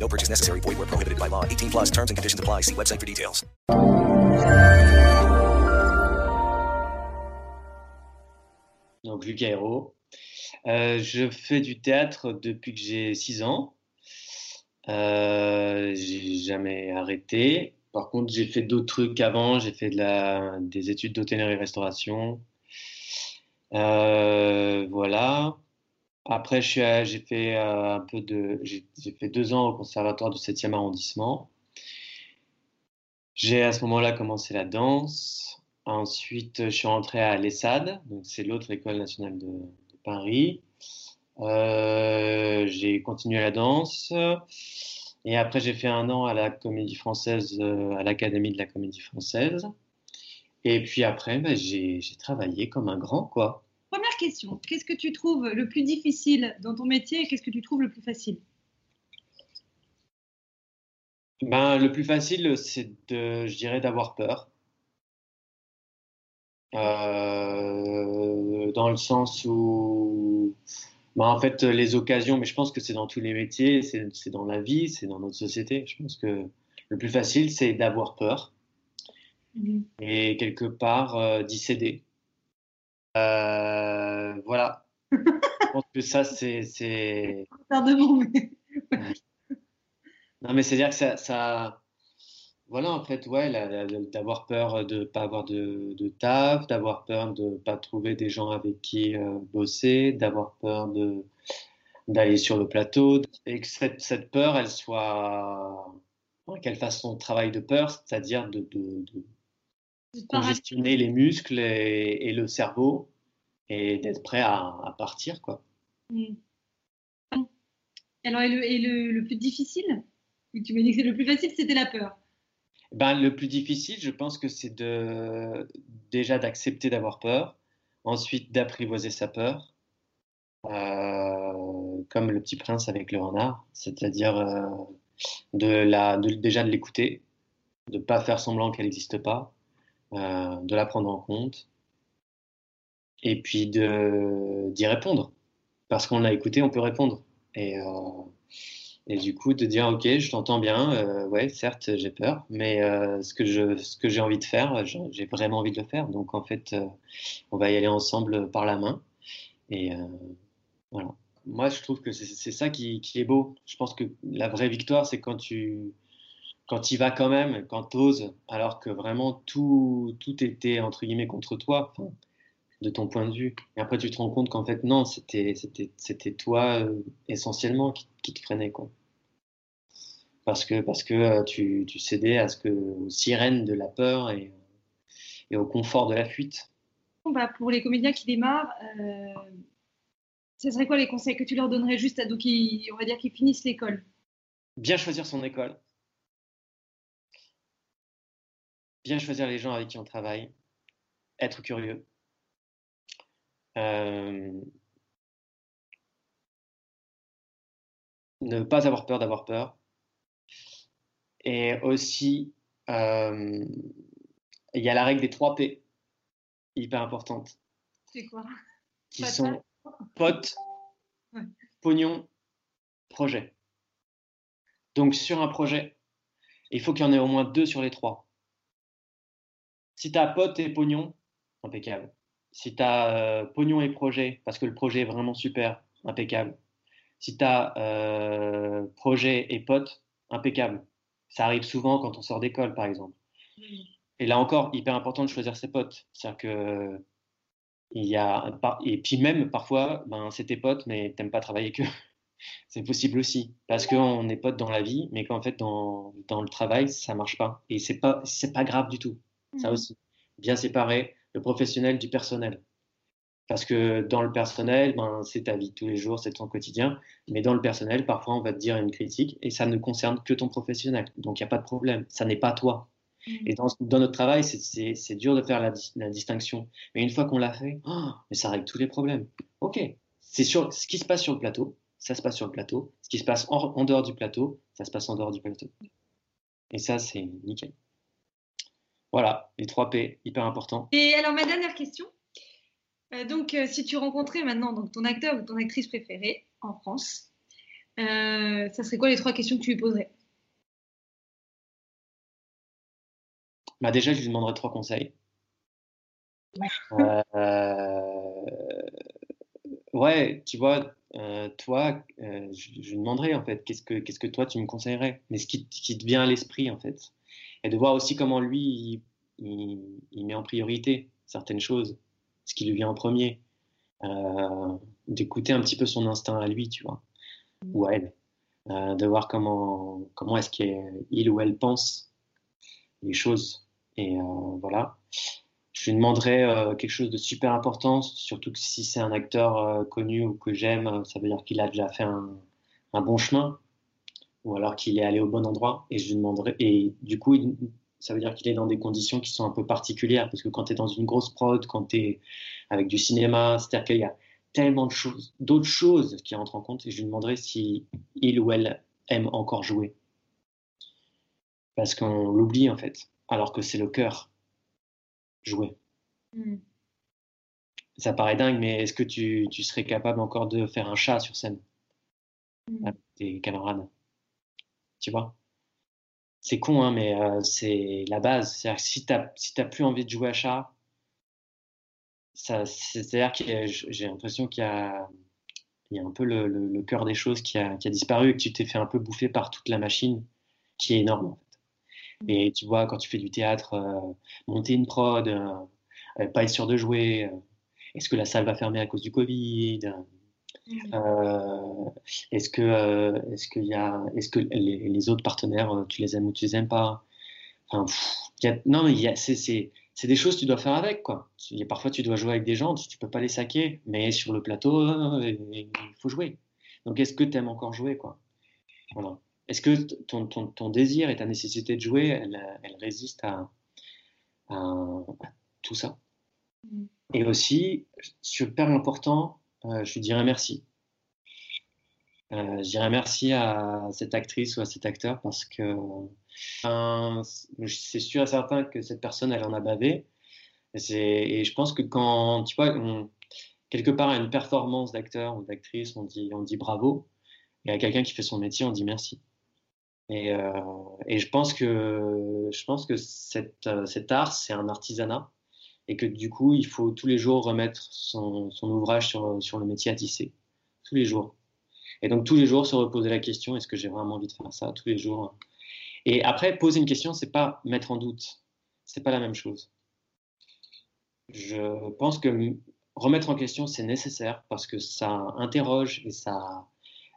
No purchase necessary. Void where prohibited by law. 18 plus terms and conditions apply. See website for details. Donc, Luc Aéro. Euh, je fais du théâtre depuis que j'ai 6 ans. Euh, j'ai jamais arrêté. Par contre, j'ai fait d'autres trucs avant. J'ai fait des études d'hôtellerie-restauration. Euh, voilà. Après, à- j'ai fait euh, un peu de, j'ai fait deux ans au conservatoire du 7e arrondissement. J'ai à ce moment-là commencé la danse. Ensuite, je suis rentré à l'ESSAD, donc c'est l'autre école nationale de, de Paris. Euh, j'ai continué la danse. Et après, j'ai fait un an à la Comédie Française, euh, à l'Académie de la Comédie Française. Et puis après, j'ai j'ai travaillé comme un grand, quoi. Question, qu'est-ce que tu trouves le plus difficile dans ton métier et qu'est-ce que tu trouves le plus facile? Ben, le plus facile, c'est de, je dirais, d'avoir peur. Euh, dans le sens où, ben, en fait, les occasions, mais je pense que c'est dans tous les métiers, c'est c'est dans la vie, c'est dans notre société. Je pense que le plus facile, c'est d'avoir peur et quelque part euh, d'y céder. Euh, voilà. Je pense que ça, c'est, c'est... Non, mais c'est-à-dire que ça, ça... Voilà, en fait, ouais, la- la- d'avoir peur de pas avoir de, de taf, d'avoir peur de pas trouver des gens avec qui euh, bosser, d'avoir peur de d'aller sur le plateau, et que cette, cette peur, elle soit... qu'elle fasse son travail de peur, c'est-à-dire de, de, congestionner les muscles et, et le cerveau, et d'être prêt à, à partir, quoi. Mm. Alors, et le, et le, le plus difficile Tu m'as dit que c'est le plus facile, c'était la peur. Ben, le plus difficile, je pense que c'est de déjà d'accepter d'avoir peur, ensuite d'apprivoiser sa peur, euh, comme le petit prince avec le renard, c'est-à-dire euh, de la, de- déjà de l'écouter, de pas faire semblant qu'elle n'existe pas, euh, de la prendre en compte, et puis d'y répondre, parce qu'on l'a écouté, on peut répondre, et euh, et du coup, de dire, OK, je t'entends bien, euh, ouais, certes, j'ai peur, mais euh, ce que j'ai envie de faire, j'ai vraiment envie de le faire. Donc, en fait, on va y aller ensemble par la main. Et voilà. Moi, je trouve que c'est ça qui, qui est beau. Je pense que la vraie victoire, c'est quand tu quand y vas quand même, quand tu oses, alors que vraiment tout, tout était, entre guillemets, contre toi, de ton point de vue. Et après, tu te rends compte qu'en fait, non, c'était c'était c'était toi euh, essentiellement qui, qui te freinait, quoi parce que, parce que euh, tu, tu cédais à ce que, aux sirènes de la peur et, et au confort de la fuite. Bah, pour les comédiens qui démarrent, euh, ce serait quoi les conseils que tu leur donnerais juste à donc qui, on va dire qu'ils finissent l'école? Bien choisir son école, bien choisir les gens avec qui on travaille, être curieux. Euh, ne pas avoir peur d'avoir peur. Et aussi, euh, il y a la règle des 3 P, hyper importante, C'est quoi? Qui sont potes, Ouais. pognon, projet. Donc sur un projet, il faut qu'il y en ait au moins deux sur les trois. Si tu as pote et pognon, impeccable. Si tu as pognon et projet, parce que le projet est vraiment super, impeccable. Si tu as projet et pote, impeccable. Ça arrive souvent quand on sort d'école, par exemple. Et là encore, hyper important de choisir ses potes. C'est-à-dire que il y a et puis même parfois, ben c'est tes potes, mais t'aimes pas travailler eux. c'est possible aussi parce qu'on est potes dans la vie, mais qu'en fait dans, dans le travail ça marche pas. Et c'est pas c'est pas grave du tout. Ça Mhm. aussi, bien séparer le professionnel du personnel. Parce que dans le personnel, ben, c'est ta vie de tous les jours, c'est ton quotidien. Mais dans le personnel, parfois, on va te dire une critique et ça ne concerne que ton professionnel. Donc, il n'y a pas de problème. Ça n'est pas toi. Mm. Et dans, notre travail, c'est dur de faire la, distinction. Mais une fois qu'on l'a fait, oh, mais ça règle tous les problèmes. Ok, c'est sur ce qui se passe sur le plateau, ça se passe sur le plateau. Ce qui se passe en, dehors du plateau, ça se passe en dehors du plateau. Et ça, c'est nickel. Voilà, les 3 P, hyper important. Et alors, ma dernière question. Euh, donc, euh, si tu rencontrais maintenant donc, ton acteur ou ton actrice préférée en France, euh, ça serait quoi les trois questions que tu lui poserais? Bah Déjà, je lui demanderais trois conseils. ouais, tu vois, toi, je, lui demanderais en fait, qu'est-ce que, qu'est-ce que toi tu me conseillerais? Mais ce qui, qui te vient à l'esprit en fait. Et de voir aussi comment lui, il met en priorité certaines choses ce qui lui vient en premier. Euh, d'écouter un petit peu son instinct à lui, tu vois, mm. ou à elle. Euh, de voir comment, comment est-ce qu'il ou elle pense les choses. Et euh, voilà. Je lui demanderais quelque chose de super important, surtout que si c'est un acteur connu ou que j'aime, ça veut dire qu'il a déjà fait un, un bon chemin, ou alors qu'il est allé au bon endroit. Et je lui demanderais, et du coup, ça veut dire qu'il est dans des conditions qui sont un peu particulières, parce que quand tu es dans une grosse prod, quand tu es avec du cinéma, c'est-à-dire qu'il y a tellement de choses, d'autres choses qui rentrent en compte, et je lui demanderais si il ou elle aime encore jouer. Parce qu'on l'oublie en fait, alors que c'est le cœur, jouer. Hmm. Ça paraît dingue, mais est-ce que tu, tu, serais capable encore de faire un chat sur scène? Hmm. avec tes camarades? Tu vois c'est con, hein, mais euh, c'est la base. C'est-à-dire que si tu n'as si plus envie de jouer à chat, c'est-à-dire que j'ai l'impression qu'il y a, il y a un peu le, le, cœur des choses qui a, qui a, disparu et que tu t'es fait un peu bouffer par toute la machine qui est énorme. En fait. Et tu vois, quand tu fais du théâtre, euh, monter une prod, euh, pas être sûr de jouer, est-ce que la salle va fermer à cause du Covid euh, est-ce que, euh, est-ce qu'il y a, est-ce que les, autres partenaires, euh, tu les aimes ou tu les aimes pas? Enfin, Non, mais c'est, c'est, c'est des choses que tu dois faire avec, quoi. parfois, tu dois jouer avec des gens, tu, ne peux pas les saquer, mais sur le plateau, il faut jouer. Donc, est-ce que tu aimes encore jouer, quoi? Voilà. Est-ce que ton, ton, ton, désir et ta nécessité de jouer, elle, elle résiste à, à, tout ça? Mm. Et aussi, super important, euh, je lui dirais merci. Euh, je dirais merci à cette actrice ou à cet acteur parce que c'est sûr et certain que cette personne, elle en a bavé. Et, je pense que quand, tu vois, quelque part à une performance d'acteur ou d'actrice, on dit, on dit bravo. Et à quelqu'un qui fait son métier, on dit merci. Et, euh, je pense que, je pense que cet art, c'est un artisanat et que du coup, il faut tous les jours remettre son, ouvrage sur, le métier à tisser. Tous les jours. Et donc, tous les jours, se reposer la question est-ce que j'ai vraiment envie de faire ça Tous les jours? Et après, poser une question, c'est pas mettre en doute. C'est pas la même chose. Je pense que remettre en question, c'est nécessaire parce que ça interroge et ça,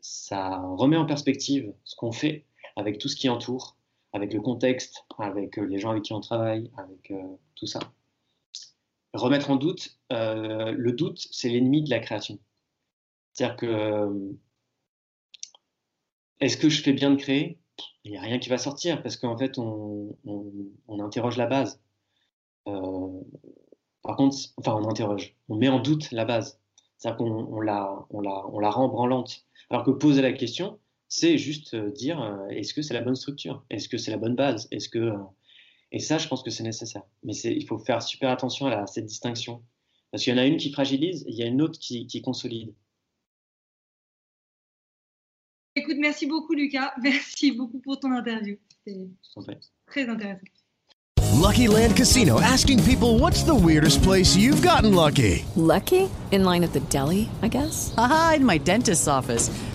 ça remet en perspective ce qu'on fait avec tout ce qui entoure, avec le contexte, avec les gens avec qui on travaille, avec euh, tout ça remettre en doute, euh, le doute, c'est l'ennemi de la création. C'est-à-dire que euh, est-ce que je fais bien de créer? Il n'y a rien qui va sortir parce qu'en fait, on, interroge la base. Euh, par contre, enfin, on interroge, on met en doute la base. C'est-à-dire qu'on la, on la, on la rend branlante. Alors que poser la question, c'est juste dire est-ce que c'est la bonne structure? Est-ce que c'est la bonne base? Est-ce que et ça, je pense que c'est nécessaire. Mais il faut faire super attention à, cette distinction. Parce qu'il y en a une qui fragilise, et il y a une autre qui, qui consolide. Écoute, merci beaucoup Lucas. Merci beaucoup pour ton interview. C'était très intéressant. Lucky Land Casino asking people what's the weirdest place you've gotten lucky? Lucky? In line at the deli, I guess? Aha, in my dentist's office.